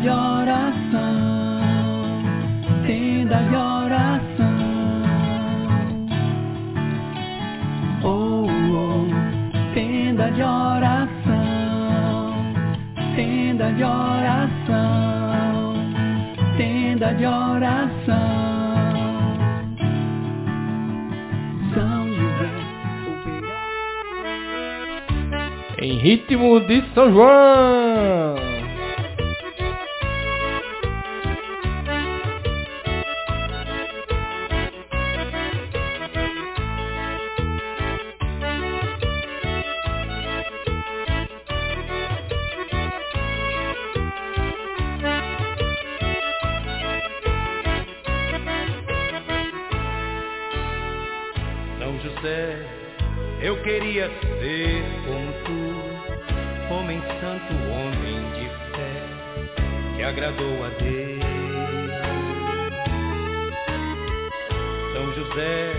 de oração, tenda de oração. Oh, oh, tenda de oração, tenda de oração, tenda de oração. Em ritmo de São João. Eu queria ser como tu, homem santo, homem de fé, que agradou a Deus. São José,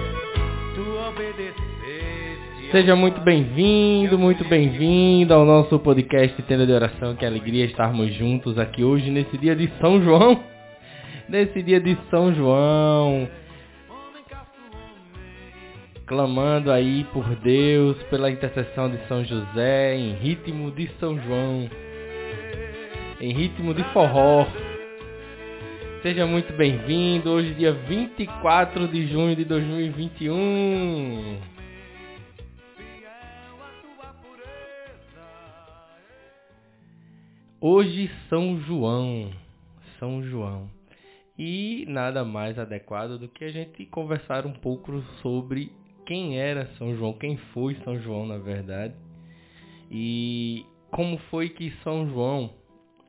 tu obedeceste. Seja muito bem-vindo, muito bem-vindo ao nosso podcast Tenda de Oração. Que alegria estarmos juntos aqui hoje nesse dia de São João. Nesse dia de São João. Clamando aí por Deus, pela intercessão de São José, em ritmo de São João. Em ritmo de forró. Seja muito bem-vindo. Hoje, dia 24 de junho de 2021. Hoje São João, São João. E nada mais adequado do que a gente conversar um pouco sobre quem era São João, quem foi São João na verdade. E como foi que São João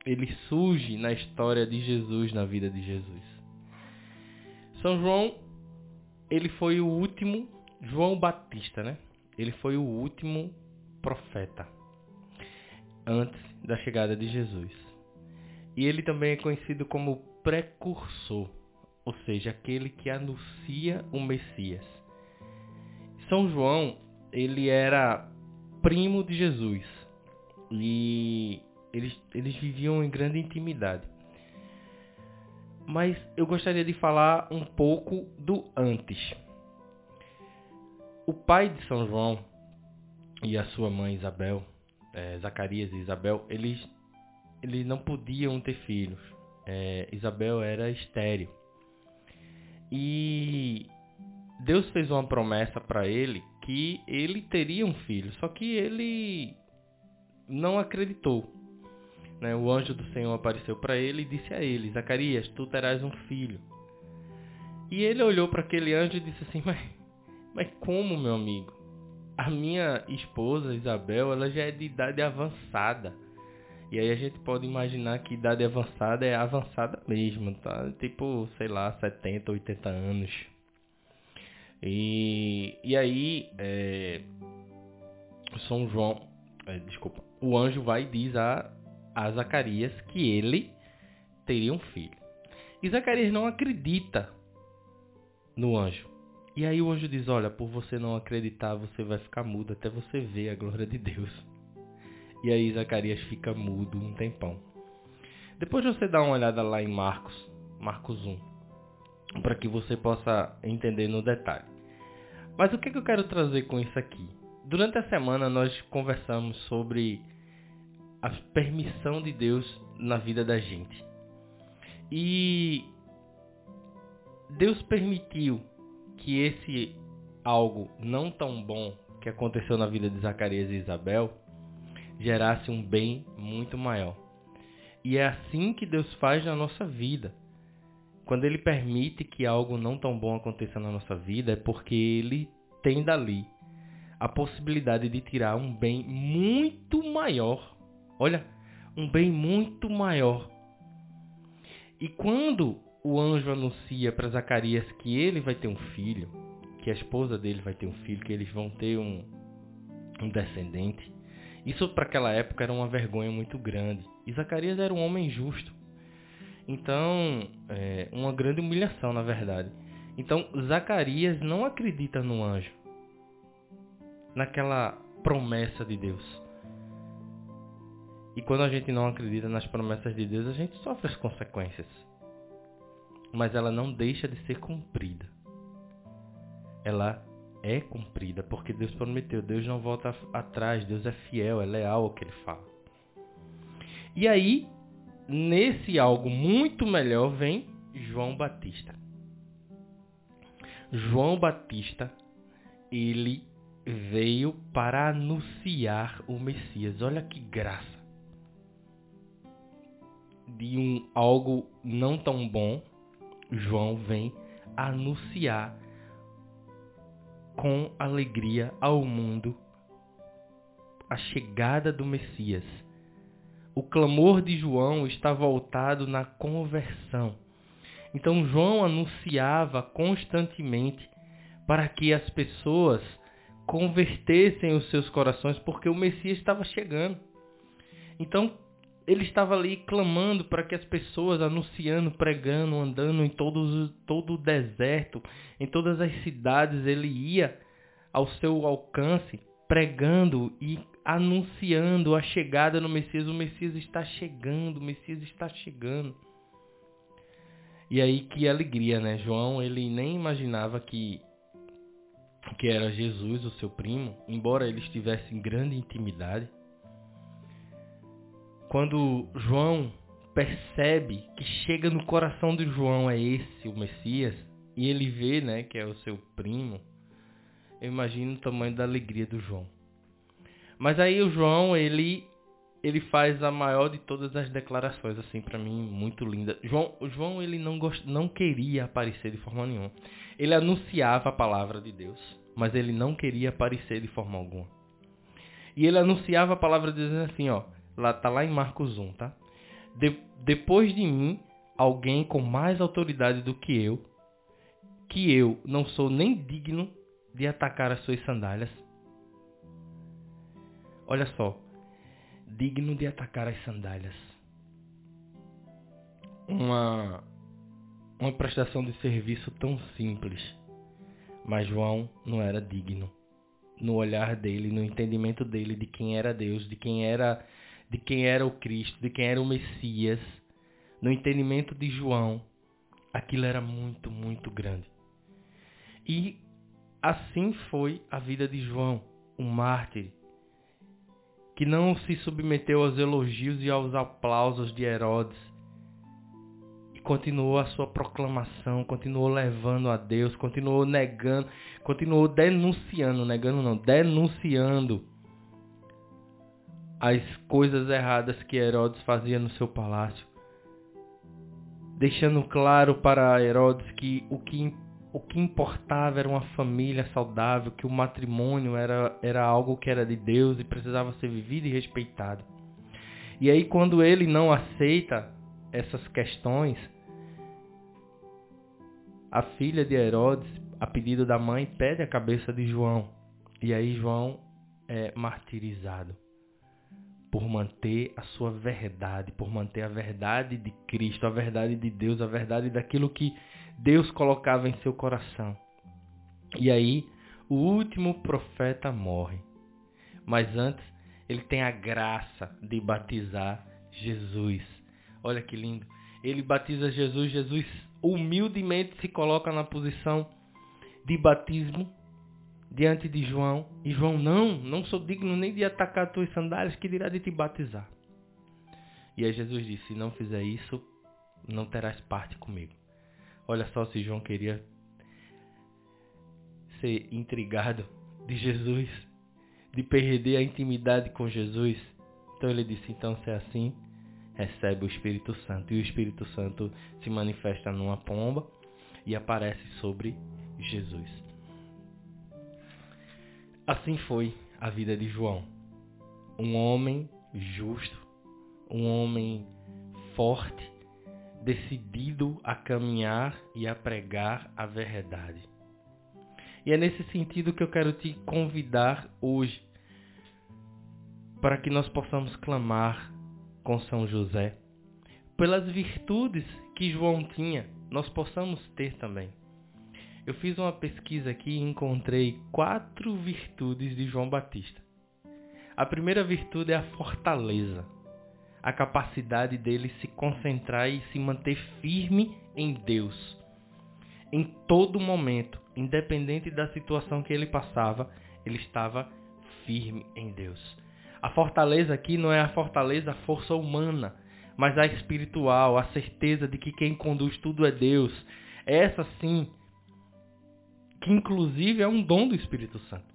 ele surge na história de Jesus, na vida de Jesus. São João, ele foi o último João Batista, né? Ele foi o último profeta antes da chegada de Jesus. E ele também é conhecido como precursor, ou seja, aquele que anuncia o Messias. São João, ele era primo de Jesus e eles, eles viviam em grande intimidade. Mas eu gostaria de falar um pouco do antes. O pai de São João e a sua mãe Isabel, eh, Zacarias e Isabel, eles, eles não podiam ter filhos. Eh, Isabel era estéril. E Deus fez uma promessa para ele que ele teria um filho, só que ele não acreditou. Né? O anjo do Senhor apareceu para ele e disse a ele: Zacarias, tu terás um filho. E ele olhou para aquele anjo e disse assim: mas, mas como, meu amigo? A minha esposa Isabel, ela já é de idade avançada. E aí a gente pode imaginar que idade avançada é avançada mesmo, tá? Tipo, sei lá, 70, 80 anos. E, e aí, é, São João, é, desculpa, o anjo vai e diz a, a Zacarias que ele teria um filho. E Zacarias não acredita no anjo. E aí o anjo diz, olha, por você não acreditar, você vai ficar mudo até você ver a glória de Deus. E aí Zacarias fica mudo um tempão. Depois você dá uma olhada lá em Marcos, Marcos 1, para que você possa entender no detalhe. Mas o que, que eu quero trazer com isso aqui? Durante a semana nós conversamos sobre a permissão de Deus na vida da gente. E Deus permitiu que esse algo não tão bom que aconteceu na vida de Zacarias e Isabel gerasse um bem muito maior. E é assim que Deus faz na nossa vida. Quando ele permite que algo não tão bom aconteça na nossa vida, é porque ele tem dali a possibilidade de tirar um bem muito maior. Olha, um bem muito maior. E quando o anjo anuncia para Zacarias que ele vai ter um filho, que a esposa dele vai ter um filho, que eles vão ter um, um descendente, isso para aquela época era uma vergonha muito grande. E Zacarias era um homem justo. Então, é uma grande humilhação, na verdade. Então, Zacarias não acredita no anjo, naquela promessa de Deus. E quando a gente não acredita nas promessas de Deus, a gente sofre as consequências. Mas ela não deixa de ser cumprida. Ela é cumprida, porque Deus prometeu. Deus não volta atrás, Deus é fiel, é leal ao que ele fala. E aí, nesse algo muito melhor, vem João Batista. João Batista, ele veio para anunciar o Messias. Olha que graça. De um algo não tão bom, João vem anunciar com alegria ao mundo a chegada do Messias. O clamor de João está voltado na conversão. Então João anunciava constantemente para que as pessoas convertessem os seus corações, porque o Messias estava chegando. Então, ele estava ali clamando para que as pessoas, anunciando, pregando, andando em todos, todo o deserto, em todas as cidades, ele ia ao seu alcance, pregando e anunciando a chegada do Messias. O Messias está chegando, o Messias está chegando. E aí que alegria, né? João, ele nem imaginava que que era Jesus, o seu primo, embora eles tivessem grande intimidade. Quando João percebe que chega no coração de João é esse o Messias e ele vê, né, que é o seu primo, eu imagino o tamanho da alegria do João. Mas aí o João, ele ele faz a maior de todas as declarações assim para mim, muito linda. João, o João ele não gost, não queria aparecer de forma nenhuma. Ele anunciava a palavra de Deus mas ele não queria aparecer de forma alguma. E ele anunciava a palavra dizendo assim, ó, lá tá lá em Marcos 1, tá? De, depois de mim, alguém com mais autoridade do que eu, que eu não sou nem digno de atacar as suas sandálias. Olha só, digno de atacar as sandálias. Uma uma prestação de serviço tão simples mas João não era digno. No olhar dele, no entendimento dele de quem era Deus, de quem era de quem era o Cristo, de quem era o Messias, no entendimento de João, aquilo era muito, muito grande. E assim foi a vida de João, um mártir, que não se submeteu aos elogios e aos aplausos de Herodes, continuou a sua proclamação, continuou levando a Deus, continuou negando, continuou denunciando, negando não, denunciando as coisas erradas que Herodes fazia no seu palácio. Deixando claro para Herodes que o que, o que importava era uma família saudável, que o matrimônio era, era algo que era de Deus e precisava ser vivido e respeitado. E aí quando ele não aceita essas questões, a filha de Herodes, a pedido da mãe, pede a cabeça de João. E aí João é martirizado por manter a sua verdade, por manter a verdade de Cristo, a verdade de Deus, a verdade daquilo que Deus colocava em seu coração. E aí, o último profeta morre. Mas antes, ele tem a graça de batizar Jesus. Olha que lindo. Ele batiza Jesus, Jesus humildemente se coloca na posição de batismo diante de João. E João, não, não sou digno nem de atacar tuas sandálias, que dirá de te batizar. E aí Jesus disse, se não fizer isso, não terás parte comigo. Olha só se João queria ser intrigado de Jesus, de perder a intimidade com Jesus. Então ele disse, então se é assim, recebe o Espírito Santo. E o Espírito Santo se manifesta numa pomba e aparece sobre Jesus. Assim foi a vida de João. Um homem justo, um homem forte, decidido a caminhar e a pregar a verdade. E é nesse sentido que eu quero te convidar hoje para que nós possamos clamar com São José, pelas virtudes que João tinha, nós possamos ter também. Eu fiz uma pesquisa aqui e encontrei quatro virtudes de João Batista. A primeira virtude é a fortaleza. A capacidade dele se concentrar e se manter firme em Deus. Em todo momento, independente da situação que ele passava, ele estava firme em Deus. A fortaleza aqui não é a fortaleza, a força humana, mas a espiritual, a certeza de que quem conduz tudo é Deus. Essa sim, que inclusive é um dom do Espírito Santo.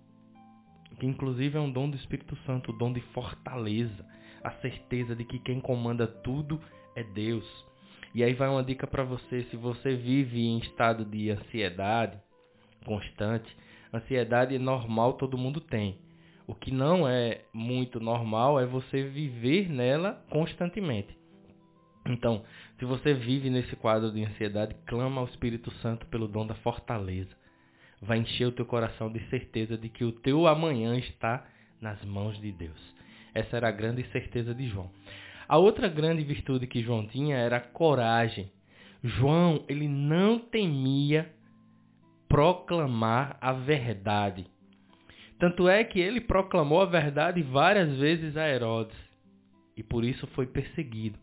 Que inclusive é um dom do Espírito Santo, o dom de fortaleza, a certeza de que quem comanda tudo é Deus. E aí vai uma dica para você, se você vive em estado de ansiedade constante, ansiedade normal, todo mundo tem. O que não é muito normal é você viver nela constantemente. Então, se você vive nesse quadro de ansiedade, clama ao Espírito Santo pelo dom da fortaleza. Vai encher o teu coração de certeza de que o teu amanhã está nas mãos de Deus. Essa era a grande certeza de João. A outra grande virtude que João tinha era coragem. João, ele não temia proclamar a verdade. Tanto é que ele proclamou a verdade várias vezes a Herodes e por isso foi perseguido.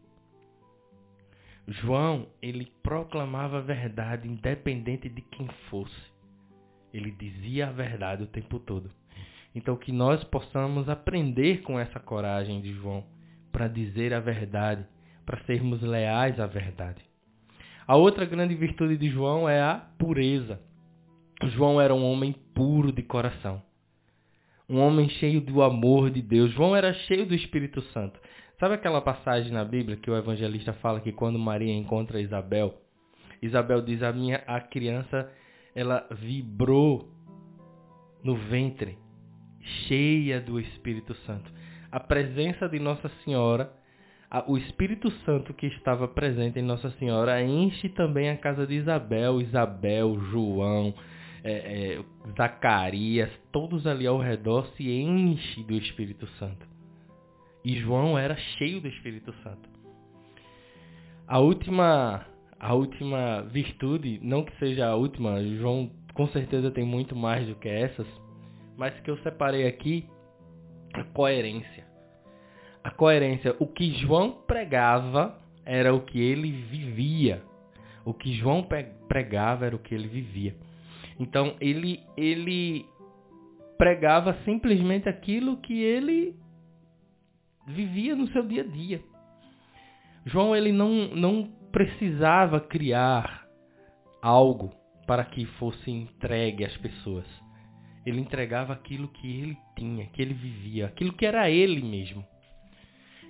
João, ele proclamava a verdade independente de quem fosse. Ele dizia a verdade o tempo todo. Então que nós possamos aprender com essa coragem de João para dizer a verdade, para sermos leais à verdade. A outra grande virtude de João é a pureza. João era um homem puro de coração. Um homem cheio do amor de Deus. João era cheio do Espírito Santo. Sabe aquela passagem na Bíblia que o evangelista fala que quando Maria encontra Isabel, Isabel diz a minha a criança ela vibrou no ventre, cheia do Espírito Santo. A presença de Nossa Senhora, o Espírito Santo que estava presente em Nossa Senhora enche também a casa de Isabel, Isabel, João, é, é, Zacarias, todos ali ao redor se enche do Espírito Santo. E João era cheio do Espírito Santo. A última, a última virtude, não que seja a última, João com certeza tem muito mais do que essas, mas que eu separei aqui, a coerência. A coerência, o que João pregava era o que ele vivia. O que João pregava era o que ele vivia. Então ele ele pregava simplesmente aquilo que ele vivia no seu dia a dia. João ele não, não precisava criar algo para que fosse entregue às pessoas. Ele entregava aquilo que ele tinha, que ele vivia, aquilo que era ele mesmo.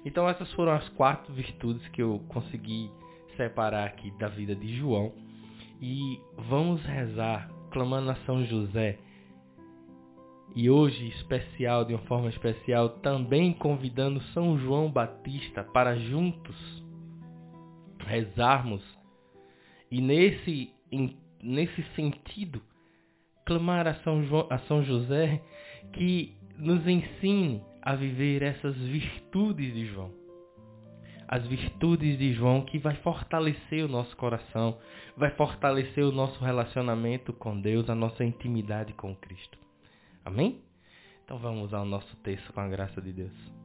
Então essas foram as quatro virtudes que eu consegui separar aqui da vida de João. E vamos rezar, clamando a São José e hoje especial, de uma forma especial, também convidando São João Batista para juntos rezarmos e nesse, nesse sentido clamar a São, João, a São José que nos ensine a viver essas virtudes de João. As virtudes de João que vai fortalecer o nosso coração, vai fortalecer o nosso relacionamento com Deus, a nossa intimidade com Cristo. Amém? Então vamos ao nosso texto com a graça de Deus.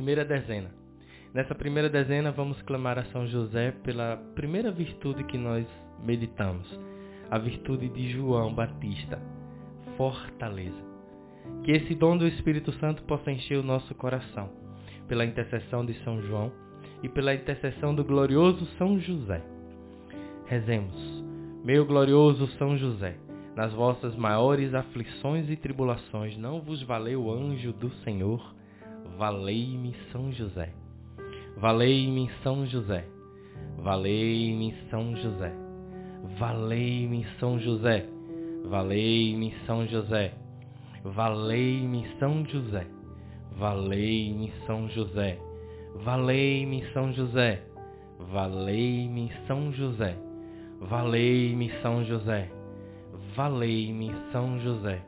Primeira dezena. Nessa primeira dezena, vamos clamar a São José pela primeira virtude que nós meditamos, a virtude de João Batista, fortaleza. Que esse dom do Espírito Santo possa encher o nosso coração, pela intercessão de São João e pela intercessão do glorioso São José. Rezemos, meu glorioso São José, nas vossas maiores aflições e tribulações, não vos valeu o anjo do Senhor? Valei-me São José. Valei-me São José. Valei-me São José. Valei-me São José. Valei-me São José. Valei-me São José. Valei-me São José. Valei-me São José. Valei-me São José. Valei-me São José. Valei-me São José.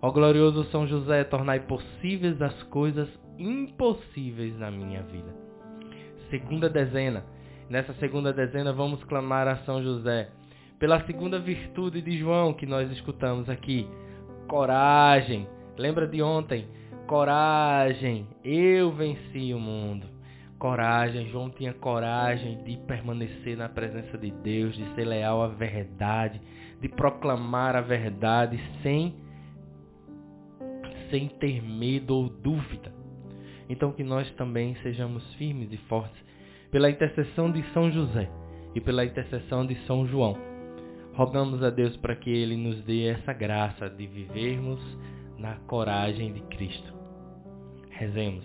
Ó glorioso São José, tornai possíveis as coisas impossíveis na minha vida. Segunda dezena. Nessa segunda dezena vamos clamar a São José pela segunda virtude de João que nós escutamos aqui, coragem. Lembra de ontem? Coragem. Eu venci o mundo. Coragem. João tinha coragem de permanecer na presença de Deus, de ser leal à verdade, de proclamar a verdade sem sem ter medo ou dúvida. Então que nós também sejamos firmes e fortes pela intercessão de São José e pela intercessão de São João Rogamos a Deus para que Ele nos dê essa graça de vivermos na coragem de Cristo. Rezemos.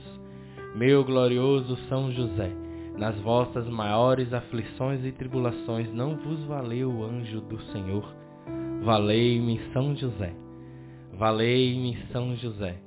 Meu glorioso São José, nas vossas maiores aflições e tribulações não vos valeu o anjo do Senhor. Valei-me São José. Valei-me São José.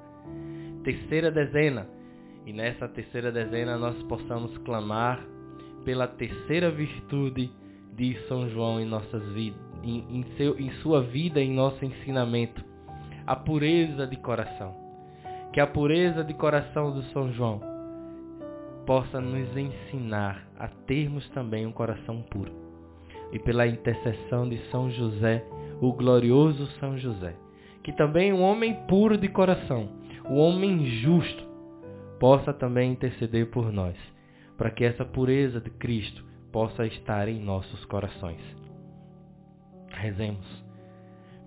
Terceira dezena. E nessa terceira dezena nós possamos clamar pela terceira virtude de São João em nossas vidas, em, em, seu, em sua vida, em nosso ensinamento, a pureza de coração. Que a pureza de coração do São João possa nos ensinar a termos também um coração puro. E pela intercessão de São José, o glorioso São José, que também um homem puro de coração, o homem justo, possa também interceder por nós, para que essa pureza de Cristo possa estar em nossos corações. Rezemos.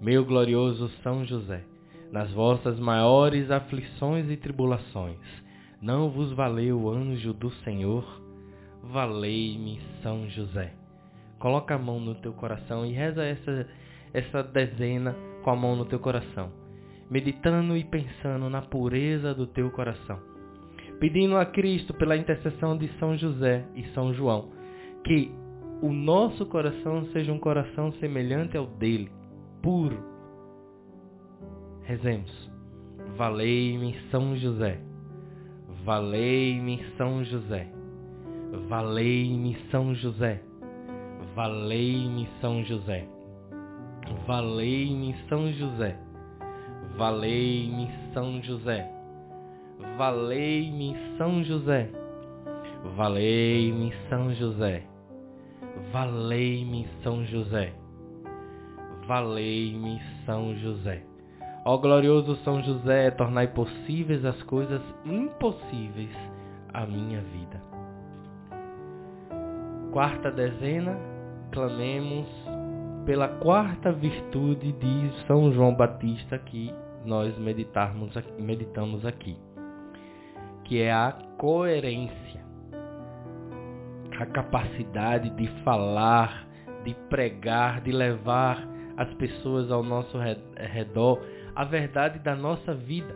Meu glorioso São José, nas vossas maiores aflições e tribulações, não vos valeu o anjo do Senhor? Valei-me São José. Coloca a mão no teu coração e reza essa, essa dezena com a mão no teu coração, meditando e pensando na pureza do teu coração, pedindo a Cristo pela intercessão de São José e São João, que o nosso coração seja um coração semelhante ao dele, puro. Rezemos. Valei-me São José. Valei-me São José. Valei-me São José. Valei-me São José. Valei-me São José. Valei-me São José. Valei-me São José. Valei-me São José. Valei-me São José. Valei-me São José. Ó glorioso São José, tornai possíveis as coisas impossíveis à minha vida. Quarta dezena, clamemos pela quarta virtude de São João Batista que nós meditarmos, meditamos aqui, que é a coerência. A capacidade de falar, de pregar, de levar as pessoas ao nosso redor a verdade da nossa vida,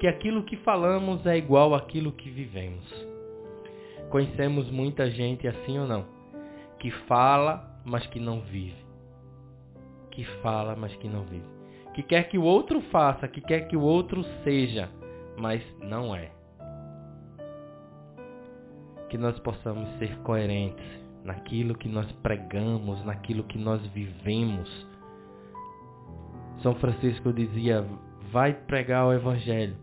que aquilo que falamos é igual àquilo que vivemos. Conhecemos muita gente assim ou não, que fala, mas que não vive. Que fala, mas que não vive. Que quer que o outro faça, que quer que o outro seja, mas não é. Que nós possamos ser coerentes naquilo que nós pregamos, naquilo que nós vivemos são Francisco dizia: vai pregar o evangelho.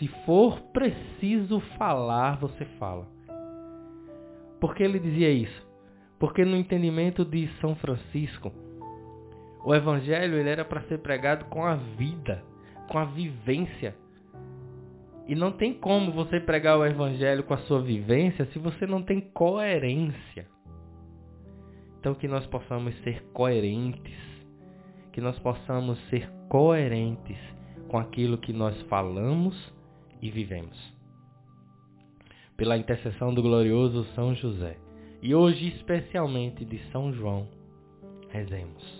Se for preciso falar, você fala. Por que ele dizia isso? Porque no entendimento de São Francisco, o evangelho ele era para ser pregado com a vida, com a vivência. E não tem como você pregar o evangelho com a sua vivência se você não tem coerência. Então que nós possamos ser coerentes que nós possamos ser coerentes com aquilo que nós falamos e vivemos. Pela intercessão do glorioso São José, e hoje especialmente de São João, rezemos.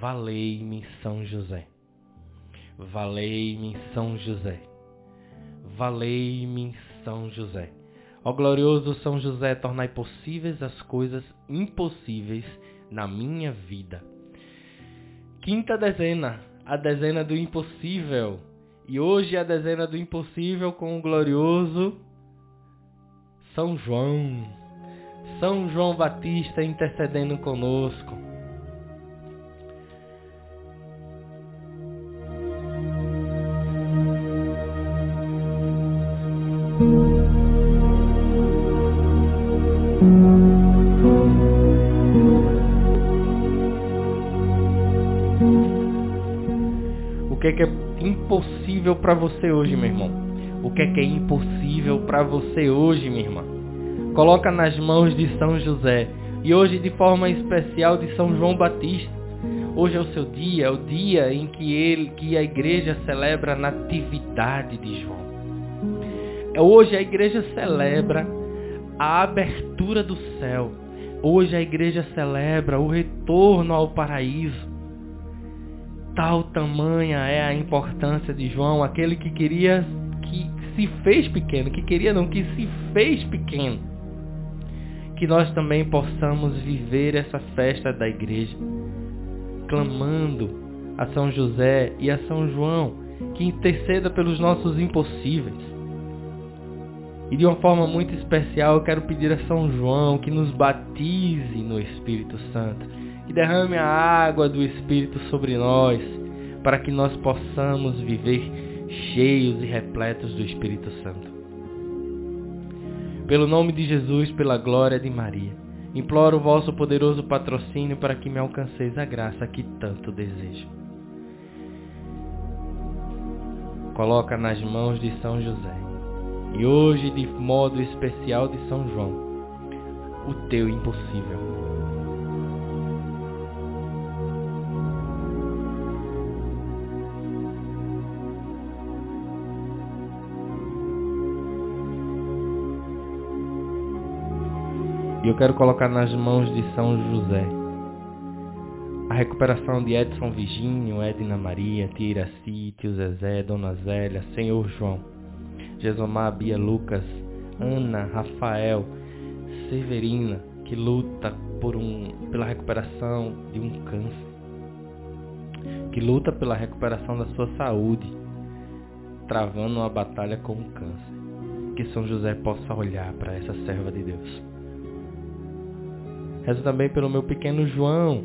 Valei-me São José. Valei-me São José. Valei-me São José. Ó glorioso São José, tornai possíveis as coisas impossíveis na minha vida quinta dezena, a dezena do impossível. E hoje a dezena do impossível com o glorioso São João. São João Batista intercedendo conosco. Impossível para você hoje, meu irmão? O que é que é impossível para você hoje, minha irmã? Coloca nas mãos de São José e hoje de forma especial de São João Batista. Hoje é o seu dia, é o dia em que ele, que a igreja celebra a natividade de João. É hoje a igreja celebra a abertura do céu. Hoje a igreja celebra o retorno ao paraíso tal tamanha é a importância de João, aquele que queria, que se fez pequeno, que queria não, que se fez pequeno. Que nós também possamos viver essa festa da igreja, clamando a São José e a São João, que interceda pelos nossos impossíveis. E de uma forma muito especial eu quero pedir a São João que nos batize no Espírito Santo que derrame a água do Espírito sobre nós, para que nós possamos viver cheios e repletos do Espírito Santo. Pelo nome de Jesus, pela glória de Maria, imploro o vosso poderoso patrocínio para que me alcanceis a graça que tanto desejo. Coloca nas mãos de São José, e hoje de modo especial de São João, o teu impossível. Eu quero colocar nas mãos de São José a recuperação de Edson Virgínio, Edna Maria, Tia Iraci, Tio Zezé, Dona Zélia, Senhor João, Jesomar, Bia Lucas, Ana, Rafael, Severina, que luta por um, pela recuperação de um câncer, que luta pela recuperação da sua saúde, travando uma batalha com o câncer. Que São José possa olhar para essa serva de Deus Rezo também pelo meu pequeno João,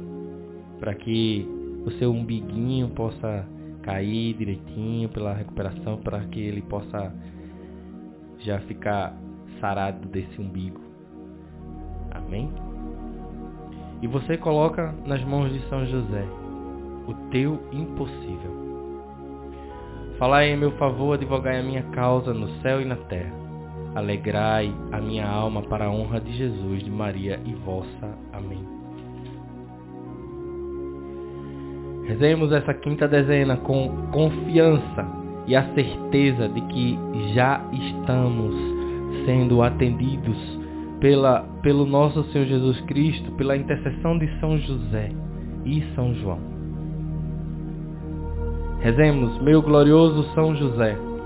para que o seu umbiguinho possa cair direitinho pela recuperação, para que ele possa já ficar sarado desse umbigo. Amém? E você coloca nas mãos de São José o teu impossível. Falai em meu favor, advogai a minha causa no céu e na terra. Alegrai a minha alma para a honra de Jesus, de Maria e vossa. Amém. Rezemos essa quinta dezena com confiança e a certeza de que já estamos sendo atendidos pela, pelo nosso Senhor Jesus Cristo, pela intercessão de São José e São João. Rezemos, meu glorioso São José,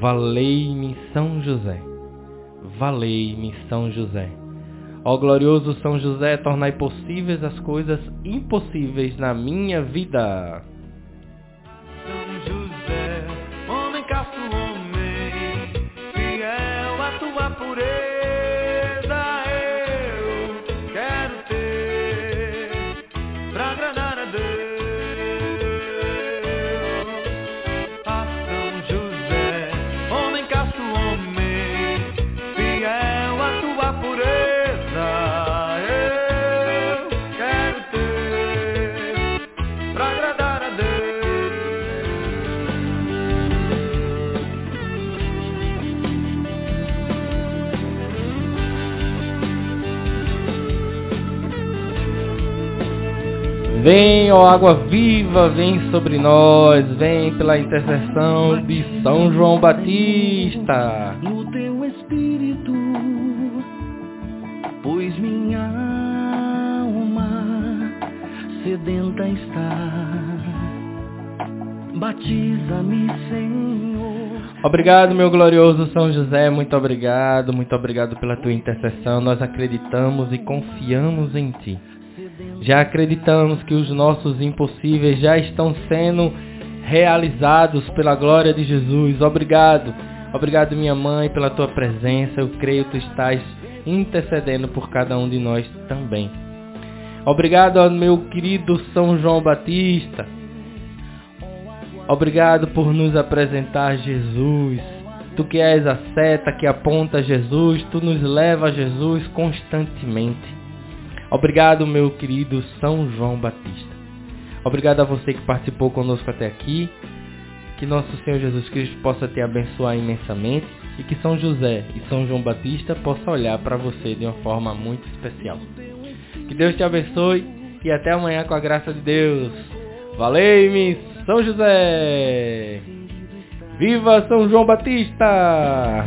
Valei-me São José. Valei-me São José. Ó glorioso São José, tornai possíveis as coisas impossíveis na minha vida. Homem fiel à tua pureza, Vem, ó água viva, vem sobre nós, vem pela intercessão de São João Batista. no teu espírito, pois minha alma sedenta está. Batiza-me, Senhor. Obrigado, meu glorioso São José, muito obrigado, muito obrigado pela tua intercessão. Nós acreditamos e confiamos em ti. Já acreditamos que os nossos impossíveis já estão sendo realizados pela glória de Jesus. Obrigado. Obrigado, minha mãe, pela tua presença. Eu creio que tu estás intercedendo por cada um de nós também. Obrigado ao meu querido São João Batista. Obrigado por nos apresentar Jesus. Tu que és a seta que aponta Jesus, tu nos leva a Jesus constantemente. Obrigado, meu querido São João Batista. Obrigado a você que participou conosco até aqui. Que nosso Senhor Jesus Cristo possa te abençoar imensamente e que São José e São João Batista possam olhar para você de uma forma muito especial. Que Deus te abençoe e até amanhã com a graça de Deus. Valeu-me, São José! Viva São João Batista!